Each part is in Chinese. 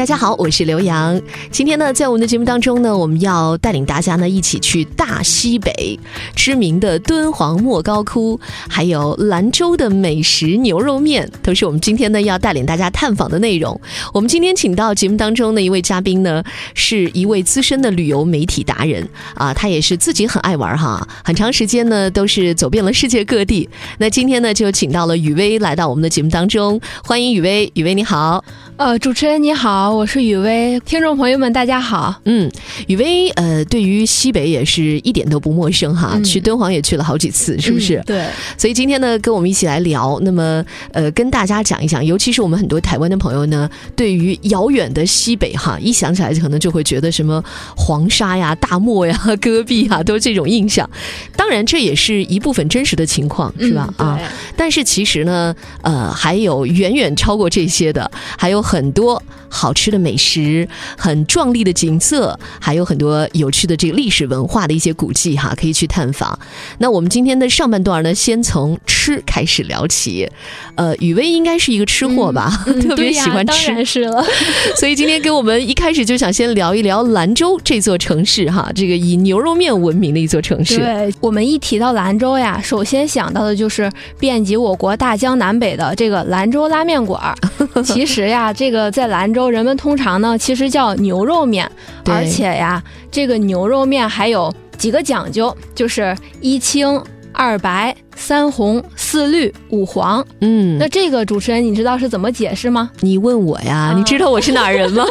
大家好，我是刘洋。今天呢，在我们的节目当中呢，我们要带领大家呢一起去大西北，知名的敦煌莫高窟，还有兰州的美食牛肉面，都是我们今天呢要带领大家探访的内容。我们今天请到节目当中的一位嘉宾呢，是一位资深的旅游媒体达人啊，他也是自己很爱玩哈，很长时间呢都是走遍了世界各地。那今天呢，就请到了雨薇来到我们的节目当中，欢迎雨薇，雨薇你好。呃，主持人你好，我是雨薇，听众朋友们大家好。嗯，雨薇，呃，对于西北也是一点都不陌生哈，去敦煌也去了好几次，是不是？对。所以今天呢，跟我们一起来聊，那么呃，跟大家讲一讲，尤其是我们很多台湾的朋友呢，对于遥远的西北哈，一想起来可能就会觉得什么黄沙呀、大漠呀、戈壁啊，都是这种印象。当然，这也是一部分真实的情况，是吧？啊，但是其实呢，呃，还有远远超过这些的，还有。很多好吃的美食，很壮丽的景色，还有很多有趣的这个历史文化的一些古迹哈，可以去探访。那我们今天的上半段呢，先从吃开始聊起。呃，雨薇应该是一个吃货吧，特别喜欢吃，当然是了。所以今天给我们一开始就想先聊一聊兰州这座城市哈，这个以牛肉面闻名的一座城市。对我们一提到兰州呀，首先想到的就是遍及我国大江南北的这个兰州拉面馆。其实呀。这个在兰州，人们通常呢，其实叫牛肉面，而且呀，这个牛肉面还有几个讲究，就是一清二白。三红四绿五黄，嗯，那这个主持人你知道是怎么解释吗？你问我呀，你知道我是哪人吗？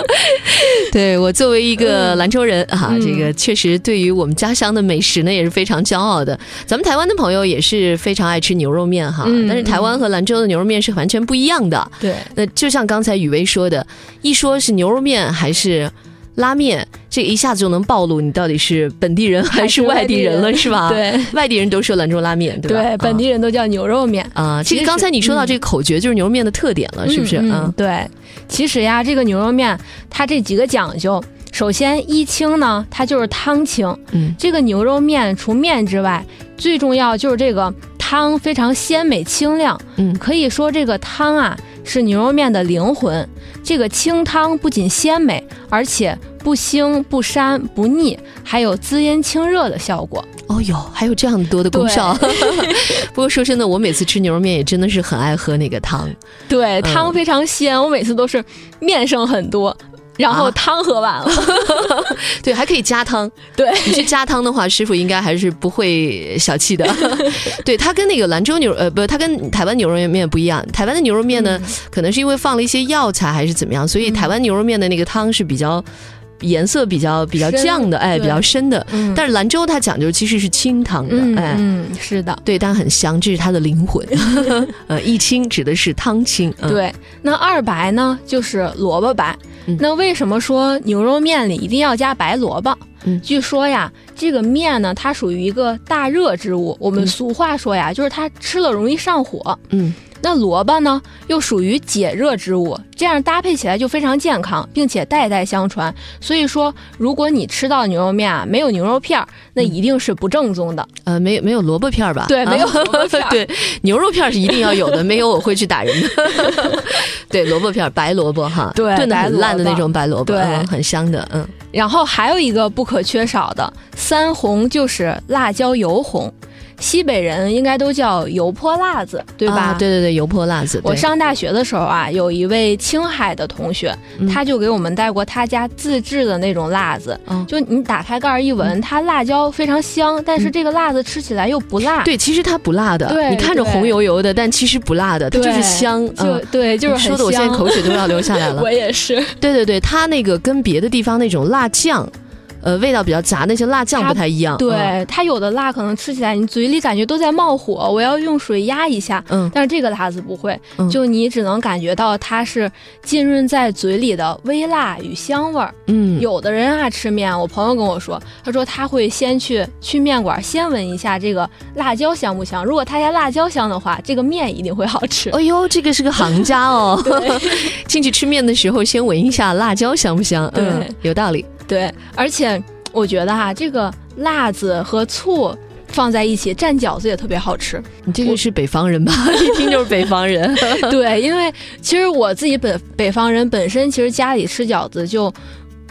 对我作为一个兰州人啊，这个确实对于我们家乡的美食呢也是非常骄傲的。咱们台湾的朋友也是非常爱吃牛肉面哈，但是台湾和兰州的牛肉面是完全不一样的。对，那就像刚才雨薇说的，一说是牛肉面还是。拉面，这一下子就能暴露你到底是本地人还是外地人了，是吧？对，外地人都说兰州拉面，对吧？对，本地人都叫牛肉面啊。其实刚才你说到这个口诀，就是牛肉面的特点了，是不是？嗯，对。其实呀，这个牛肉面它这几个讲究，首先一清呢，它就是汤清。嗯，这个牛肉面除面之外，最重要就是这个汤非常鲜美清亮。嗯，可以说这个汤啊。是牛肉面的灵魂，这个清汤不仅鲜美，而且不腥不膻不腻，还有滋阴清热的效果。哦哟，还有这样多的功效。不过说真的，我每次吃牛肉面也真的是很爱喝那个汤。对，汤非常鲜，我每次都是面剩很多。然后汤喝完了，对，还可以加汤。对你去加汤的话，师傅应该还是不会小气的。对，它跟那个兰州牛呃不，它跟台湾牛肉面不一样。台湾的牛肉面呢，可能是因为放了一些药材还是怎么样，所以台湾牛肉面的那个汤是比较颜色比较比较酱的，哎，比较深的。但是兰州它讲究其实是清汤的，哎，嗯，是的，对，但很香，这是它的灵魂。呃，一清指的是汤清。对，那二白呢，就是萝卜白。那为什么说牛肉面里一定要加白萝卜？嗯，据说呀，这个面呢，它属于一个大热之物。我们俗话说呀，就是它吃了容易上火。嗯。那萝卜呢，又属于解热之物，这样搭配起来就非常健康，并且代代相传。所以说，如果你吃到牛肉面啊，没有牛肉片儿，那一定是不正宗的。呃，没有没有萝卜片儿吧？对，没有萝卜片儿。对，牛肉片儿是一定要有的，没有我会去打人的。对，萝卜片儿，白萝卜哈，对，炖的很烂的那种白萝卜，对，很香的。嗯，然后还有一个不可缺少的三红，就是辣椒油红。西北人应该都叫油泼辣子，对吧？对对对，油泼辣子。我上大学的时候啊，有一位青海的同学，他就给我们带过他家自制的那种辣子。嗯，就你打开盖儿一闻，它辣椒非常香，但是这个辣子吃起来又不辣。对，其实它不辣的。对，你看着红油油的，但其实不辣的，它就是香。就对，就是说的我现在口水都要流下来了。我也是。对对对，它那个跟别的地方那种辣酱。呃，味道比较杂，那些辣酱不太一样。对，它有的辣可能吃起来你嘴里感觉都在冒火，我要用水压一下。嗯，但是这个辣子不会，就你只能感觉到它是浸润在嘴里的微辣与香味儿。嗯，有的人啊吃面，我朋友跟我说，他说他会先去去面馆先闻一下这个辣椒香不香，如果他家辣椒香的话，这个面一定会好吃。哎呦，这个是个行家哦。进去吃面的时候先闻一下辣椒香不香？嗯，有道理。对，而且我觉得哈，这个辣子和醋放在一起蘸饺子也特别好吃。你这个是北方人吧？一听就是北方人。对，因为其实我自己本北方人本身，其实家里吃饺子就。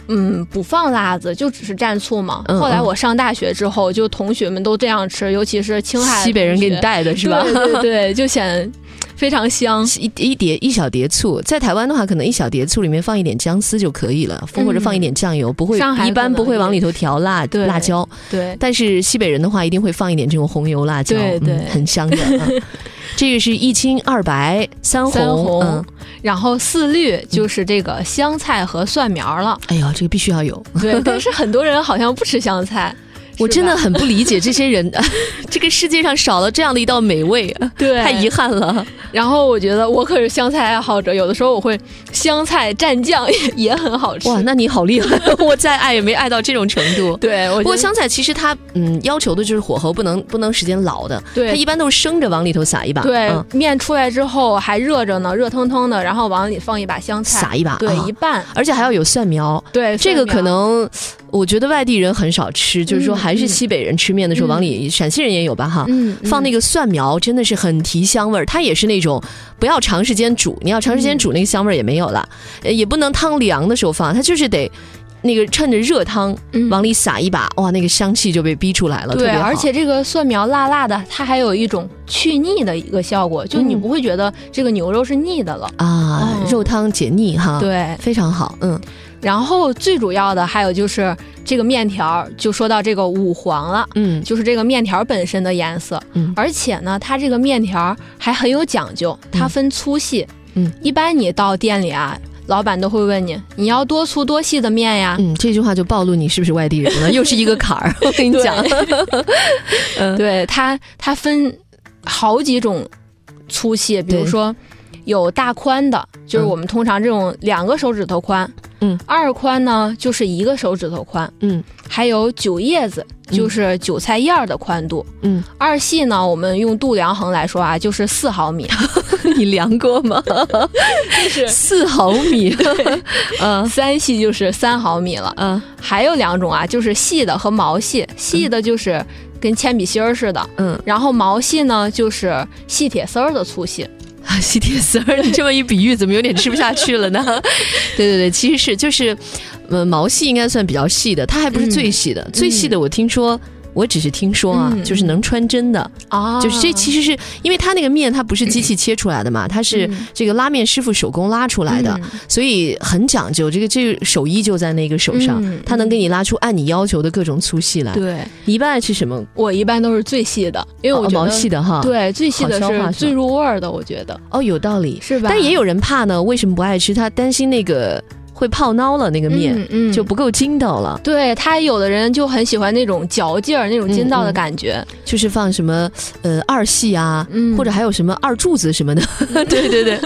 嗯，不放辣子，就只是蘸醋嘛。后来我上大学之后，就同学们都这样吃，尤其是青海西北人给你带的是吧？对对对，就显非常香。一一碟一小碟醋，在台湾的话，可能一小碟醋里面放一点姜丝就可以了，或者放一点酱油，不会一般不会往里头调辣辣椒。对，但是西北人的话，一定会放一点这种红油辣椒，对对，很香的。这个是一青二白三红，然后四绿就是这个香菜和蒜苗了。哎呦，这个必须要有。对，但是很多人好像不吃香菜。我真的很不理解这些人，这个世界上少了这样的一道美味，对，太遗憾了。然后我觉得我可是香菜爱好者，有的时候我会香菜蘸酱 也也很好吃。哇，那你好厉害！我再爱也没爱到这种程度。对，不过香菜其实它嗯要求的就是火候不能不能时间老的，对，它一般都是生着往里头撒一把。对，面出来之后还热着呢，热腾腾的，然后往里放一把香菜，撒一把，对，一半，而且还要有蒜苗。对，这个可能。我觉得外地人很少吃，就是说还是西北人吃面的时候往里，陕西人也有吧哈，放那个蒜苗真的是很提香味儿。它也是那种不要长时间煮，你要长时间煮那个香味儿也没有了，也不能汤凉的时候放，它就是得那个趁着热汤往里撒一把，哇，那个香气就被逼出来了。对，而且这个蒜苗辣辣的，它还有一种去腻的一个效果，就你不会觉得这个牛肉是腻的了。啊，肉汤解腻哈，对，非常好，嗯。然后最主要的还有就是这个面条，就说到这个五黄了，嗯，就是这个面条本身的颜色，嗯，而且呢，它这个面条还很有讲究，它分粗细，嗯，一般你到店里啊，老板都会问你，你要多粗多细的面呀，嗯，这句话就暴露你是不是外地人了，又是一个坎儿，我跟你讲，对它它分好几种粗细，比如说有大宽的，就是我们通常这种两个手指头宽。嗯，二宽呢就是一个手指头宽，嗯，还有九叶子就是韭菜叶儿的宽度，嗯，二细呢我们用度量衡来说啊 就是四毫米，你量过吗？就是四毫米，嗯，三细就是三毫米了，嗯，还有两种啊，就是细的和毛细，细的就是跟铅笔芯儿似的，嗯，然后毛细呢就是细铁丝儿的粗细。啊，细铁丝儿，你这么一比喻，怎么有点吃不下去了呢？对对对，其实是就是，呃，毛细应该算比较细的，它还不是最细的，最细的我听说。我只是听说啊，就是能穿针的啊，就是这其实是因为它那个面它不是机器切出来的嘛，它是这个拉面师傅手工拉出来的，所以很讲究。这个这个手艺就在那个手上，它能给你拉出按你要求的各种粗细来。对，你一般爱吃什么？我一般都是最细的，因为我毛细的哈。对，最细的是最入味儿的，我觉得。哦，有道理，是吧？但也有人怕呢，为什么不爱吃？他担心那个。会泡孬了，那个面就不够筋道了。对他，有的人就很喜欢那种嚼劲儿、那种筋道的感觉，就是放什么呃二细啊，或者还有什么二柱子什么的。对对对，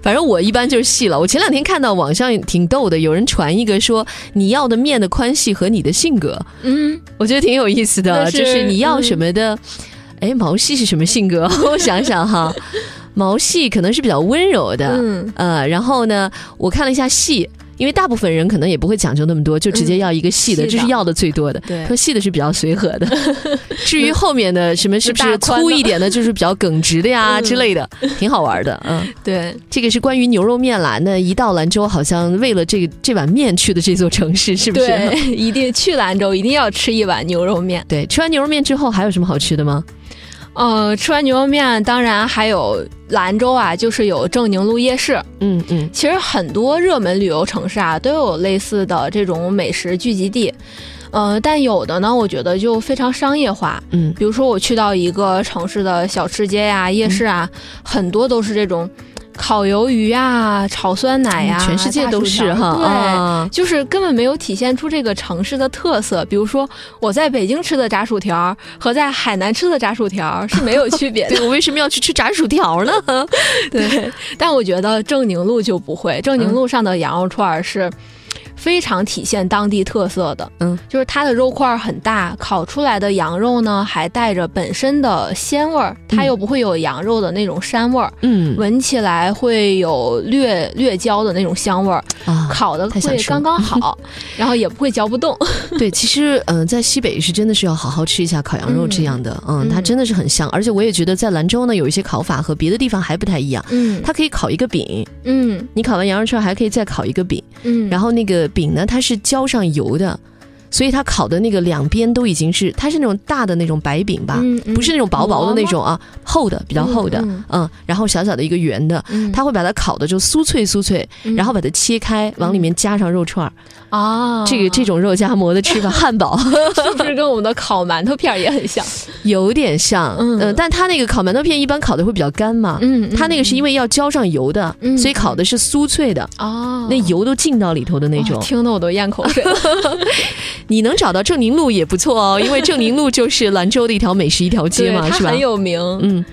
反正我一般就是细了。我前两天看到网上挺逗的，有人传一个说你要的面的宽细和你的性格，嗯，我觉得挺有意思的，就是你要什么的。哎，毛细是什么性格？我想想哈。毛细可能是比较温柔的，嗯，呃，然后呢，我看了一下细，因为大部分人可能也不会讲究那么多，就直接要一个细的，这是要的最多的。对，说细的是比较随和的。至于后面的什么是不是粗一点的，就是比较耿直的呀之类的，挺好玩的。嗯，对，这个是关于牛肉面啦。那一到兰州，好像为了这个这碗面去的这座城市，是不是？对，一定去兰州，一定要吃一碗牛肉面。对，吃完牛肉面之后还有什么好吃的吗？呃，吃完牛肉面，当然还有兰州啊，就是有正宁路夜市。嗯嗯，其实很多热门旅游城市啊，都有类似的这种美食聚集地。呃，但有的呢，我觉得就非常商业化。嗯，比如说我去到一个城市的小吃街呀、夜市啊，很多都是这种。烤鱿鱼啊，炒酸奶呀，全世界都是哈，对，就是根本没有体现出这个城市的特色。比如说，我在北京吃的炸薯条和在海南吃的炸薯条是没有区别的。我为什么要去吃炸薯条呢？对，但我觉得正宁路就不会，正宁路上的羊肉串是非常体现当地特色的。嗯，就是它的肉块很大，烤出来的羊肉呢还带着本身的鲜味儿，它又不会有羊肉的那种膻味儿。嗯，闻起来会有略略焦的那种香味儿。啊，烤的会刚刚好，然后也不会嚼不动。对，其实嗯，在西北是真的是要好好吃一下烤羊肉这样的。嗯，它真的是很香，而且我也觉得在兰州呢有一些烤法和别的地方还不太一样。嗯，它可以烤一个饼。嗯，你烤完羊肉串还可以再烤一个饼。嗯，然后那个饼呢，它是浇上油的。所以它烤的那个两边都已经是，它是那种大的那种白饼吧，不是那种薄薄的那种啊，厚的比较厚的，嗯，然后小小的一个圆的，它会把它烤的就酥脆酥脆，然后把它切开，往里面加上肉串儿，啊，这个这种肉夹馍的吃法，汉堡。是不是跟我们的烤馒头片也很像？有点像，嗯，但它那个烤馒头片一般烤的会比较干嘛，嗯，它那个是因为要浇上油的，所以烤的是酥脆的，哦，那油都浸到里头的那种，听得我都咽口水。你能找到正宁路也不错哦，因为正宁路就是兰州的一条美食一条街嘛，是吧？很有名。嗯，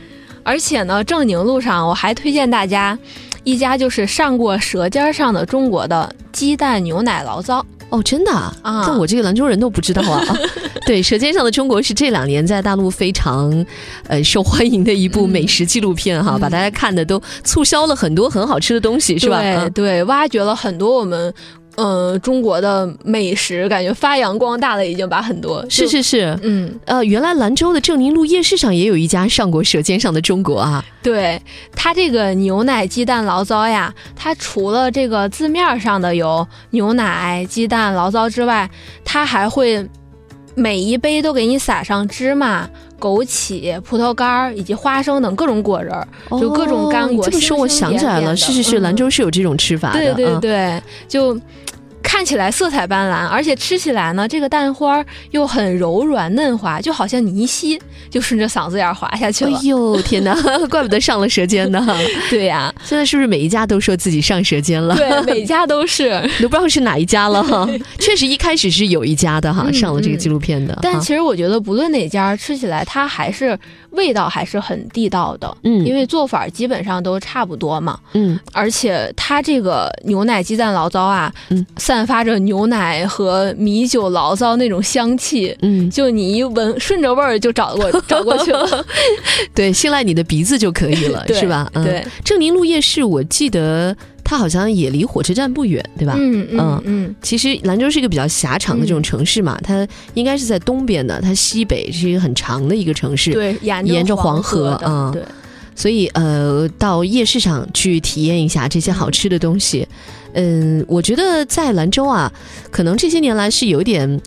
而且呢，正宁路上我还推荐大家一家就是上过《舌尖上的中国》的鸡蛋牛奶醪糟哦，真的啊？但我这个兰州人都不知道啊。对，《舌尖上的中国》是这两年在大陆非常呃受欢迎的一部美食纪录片哈，把大家看的都促销了很多很好吃的东西，是吧？对对，挖掘了很多我们。嗯，中国的美食感觉发扬光大了，已经把很多是是是，嗯呃，原来兰州的正宁路夜市上也有一家上过《舌尖上的中国》啊。对，它这个牛奶鸡蛋醪糟呀，它除了这个字面上的有牛奶、鸡蛋、醪糟之外，它还会每一杯都给你撒上芝麻、枸杞、葡萄干以及花生等各种果仁，就各种干果。这么说我想起来了，是是是，兰州是有这种吃法的。对对对，就。看起来色彩斑斓，而且吃起来呢，这个蛋花又很柔软嫩滑，就好像泥稀，就顺着嗓子眼滑下去了。哎呦天哪，怪不得上了舌尖呢。对呀，现在是不是每一家都说自己上舌尖了？对，每家都是，都不知道是哪一家了哈。确实一开始是有一家的哈，上了这个纪录片的。但其实我觉得不论哪家吃起来，它还是味道还是很地道的。嗯，因为做法基本上都差不多嘛。嗯，而且它这个牛奶鸡蛋醪糟啊，嗯。散发着牛奶和米酒醪糟那种香气，嗯，就你一闻，顺着味儿就找过 找过去了。对，信赖你的鼻子就可以了，是吧？对，正宁路夜市，我记得它好像也离火车站不远，对吧？嗯嗯嗯。其实兰州是一个比较狭长的这种城市嘛，它应该是在东边的，它西北是一个很长的一个城市，对，沿着黄河啊，对。所以呃，到夜市上去体验一下这些好吃的东西。嗯，我觉得在兰州啊，可能这些年来是有点，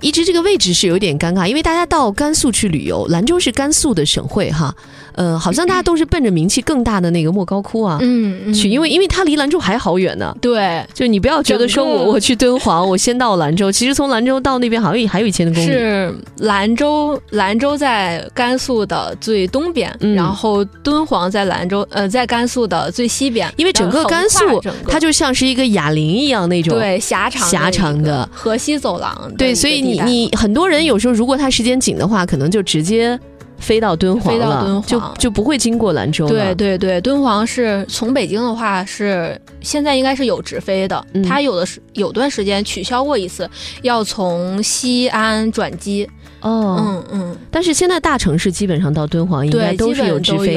一直这个位置是有点尴尬，因为大家到甘肃去旅游，兰州是甘肃的省会哈。呃，好像大家都是奔着名气更大的那个莫高窟啊，嗯，去，因为因为它离兰州还好远呢。对，就你不要觉得说我我去敦煌，我先到兰州，其实从兰州到那边好像也还有一千多公里。是兰州，兰州在甘肃的最东边，然后敦煌在兰州，呃，在甘肃的最西边。因为整个甘肃，它就像是一个哑铃一样那种，对，狭长狭长的河西走廊。对，所以你你很多人有时候如果他时间紧的话，可能就直接。飞到敦煌了，就就不会经过兰州了。对对对，敦煌是从北京的话是现在应该是有直飞的，它有的是有段时间取消过一次，要从西安转机。哦，嗯嗯，但是现在大城市基本上到敦煌应该都是有直飞，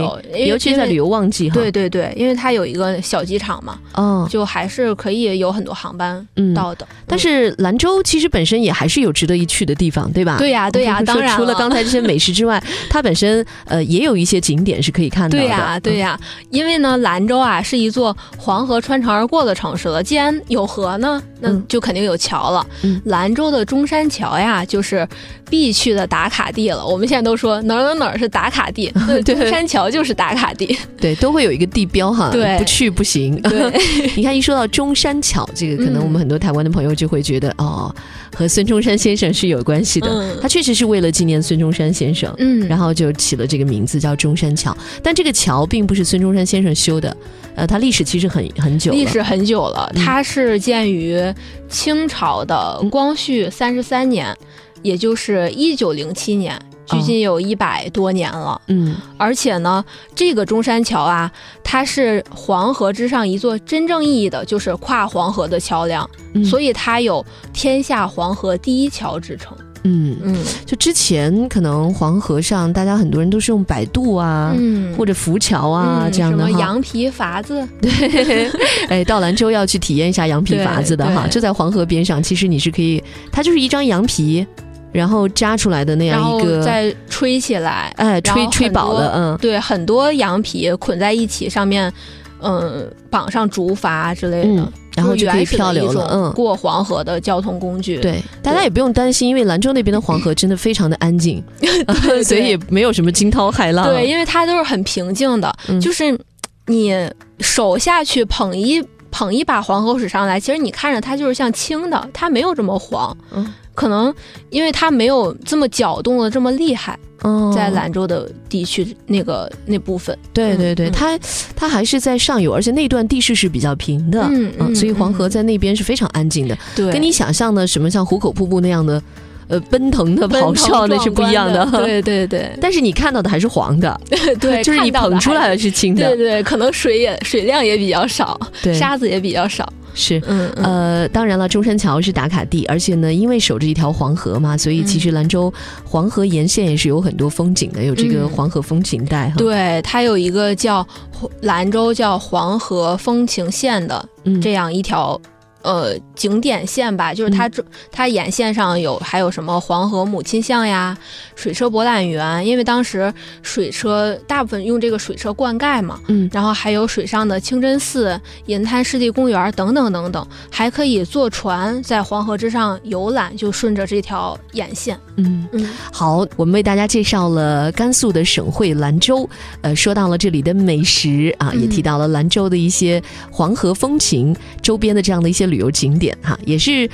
尤其在旅游旺季哈。对对对，因为它有一个小机场嘛，哦，就还是可以有很多航班到的。但是兰州其实本身也还是有值得一去的地方，对吧？对呀对呀，当然除了刚才这些美食之外，它本身呃也有一些景点是可以看到的。对呀对呀，因为呢兰州啊是一座黄河穿城而过的城市了，既然有河呢，那就肯定有桥了。兰州的中山桥呀，就是必。去的打卡地了，我们现在都说哪儿哪儿哪儿是打卡地，中山桥就是打卡地，对，都会有一个地标哈，对，不去不行。对，你看一说到中山桥，这个可能我们很多台湾的朋友就会觉得哦，和孙中山先生是有关系的，他确实是为了纪念孙中山先生，嗯，然后就起了这个名字叫中山桥，但这个桥并不是孙中山先生修的，呃，它历史其实很很久，历史很久了，它是建于清朝的光绪三十三年。也就是一九零七年，距今有一百多年了。嗯，而且呢，这个中山桥啊，它是黄河之上一座真正意义的就是跨黄河的桥梁，嗯所以它有“天下黄河第一桥”之称。嗯嗯，就之前可能黄河上，大家很多人都是用摆渡啊，嗯或者浮桥啊这样的什么羊皮筏子？对，哎，到兰州要去体验一下羊皮筏子的哈，就在黄河边上。其实你是可以，它就是一张羊皮，然后扎出来的那样一个，再吹起来，哎，吹吹饱了，嗯，对，很多羊皮捆在一起，上面嗯绑上竹筏之类的。然后就可以漂流了，嗯，过黄河的交通工具。对，大家也不用担心，因为兰州那边的黄河真的非常的安静，所以也没有什么惊涛骇浪。对，因为它都是很平静的，就是你手下去捧一捧一把黄河水上来，其实你看着它就是像清的，它没有这么黄。嗯。可能因为它没有这么搅动的这么厉害，在兰州的地区那个那部分，对对对，它它还是在上游，而且那段地势是比较平的，嗯，所以黄河在那边是非常安静的，对，跟你想象的什么像壶口瀑布那样的。呃，奔腾的咆哮那是不一样的，对对对。但是你看到的还是黄的，对，就是你捧出来的是清的，对对。可能水也水量也比较少，沙子也比较少。是，嗯呃，当然了，中山桥是打卡地，而且呢，因为守着一条黄河嘛，所以其实兰州黄河沿线也是有很多风景的，有这个黄河风情带哈。对，它有一个叫兰州叫黄河风情线的这样一条。呃，景点线吧，就是它这它沿线上有还有什么黄河母亲像呀，水车博览园，因为当时水车大部分用这个水车灌溉嘛，嗯，然后还有水上的清真寺、银滩湿地公园等等等等，还可以坐船在黄河之上游览，就顺着这条沿线。嗯嗯，好，我们为大家介绍了甘肃的省会兰州，呃，说到了这里的美食啊，也提到了兰州的一些黄河风情周边的这样的一些。旅游景点哈，也是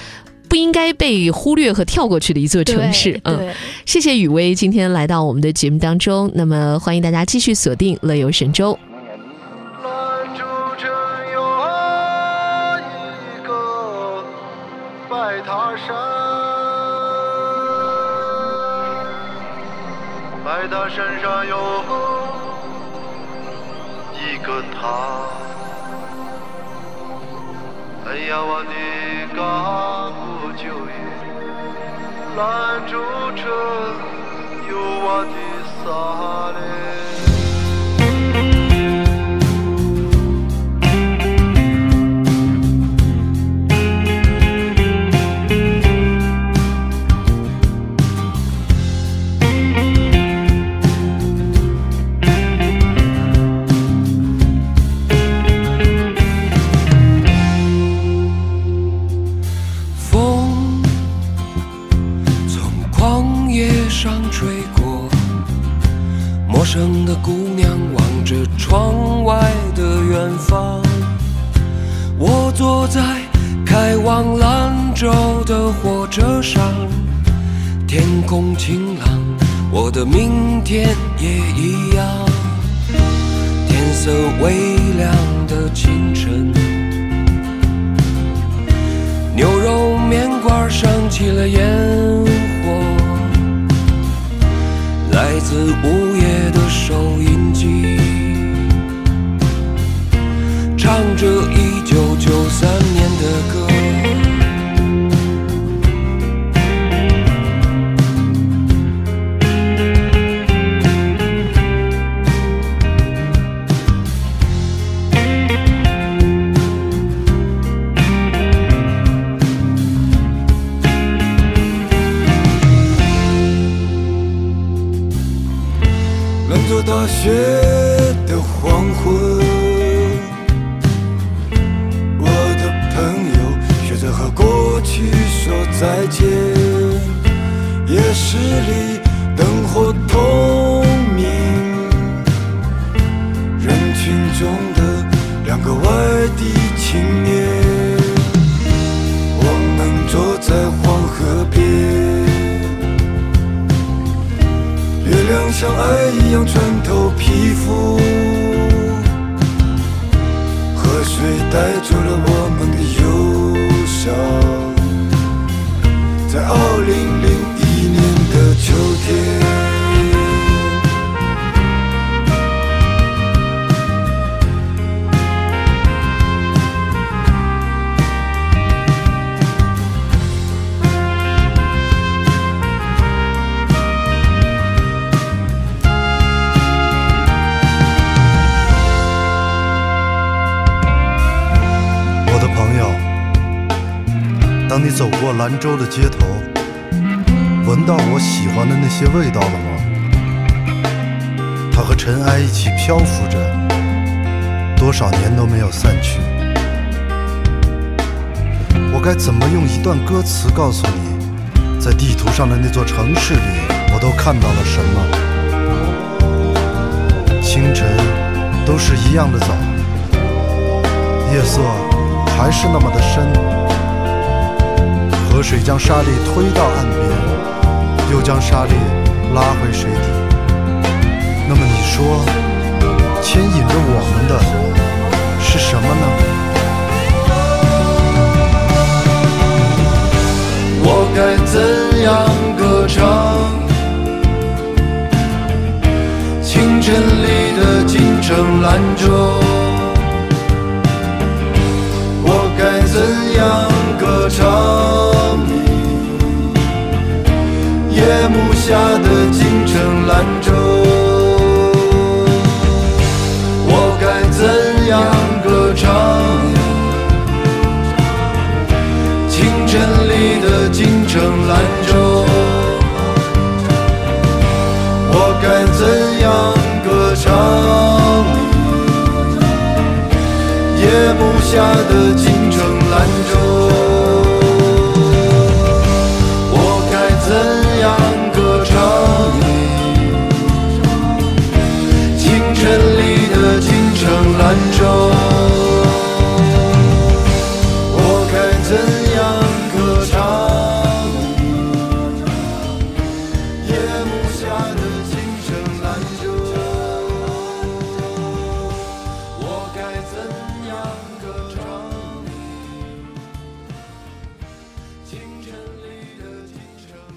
不应该被忽略和跳过去的一座城市。嗯，谢谢雨薇今天来到我们的节目当中。那么欢迎大家继续锁定乐游神州。兰州城有一个白塔山，白塔山上有一个塔。哎呀我的嘎古九野兰州城有我的萨莉窗外的远方我坐在开往兰州的火车上天空晴朗我的明天也一样。天色微亮的清晨牛肉面馆升起了烟火来自午夜的收音机。啥嘞？大雪像爱一样穿透皮肤，河水带走了我们的忧伤。在二零零一年的秋天。当你走过兰州的街头，闻到我喜欢的那些味道了吗？它和尘埃一起漂浮着，多少年都没有散去。我该怎么用一段歌词告诉你，在地图上的那座城市里，我都看到了什么？清晨都是一样的早，夜色还是那么的深。河水将沙粒推到岸边，又将沙粒拉回水底。那么你说，牵引着我们的是什么呢？我该怎样歌唱？清晨里的京城兰州。我该怎样歌唱？下的京城兰州。我该怎样歌唱？清晨里的京城兰州，我该怎样歌唱？夜幕下的京城兰州，yo.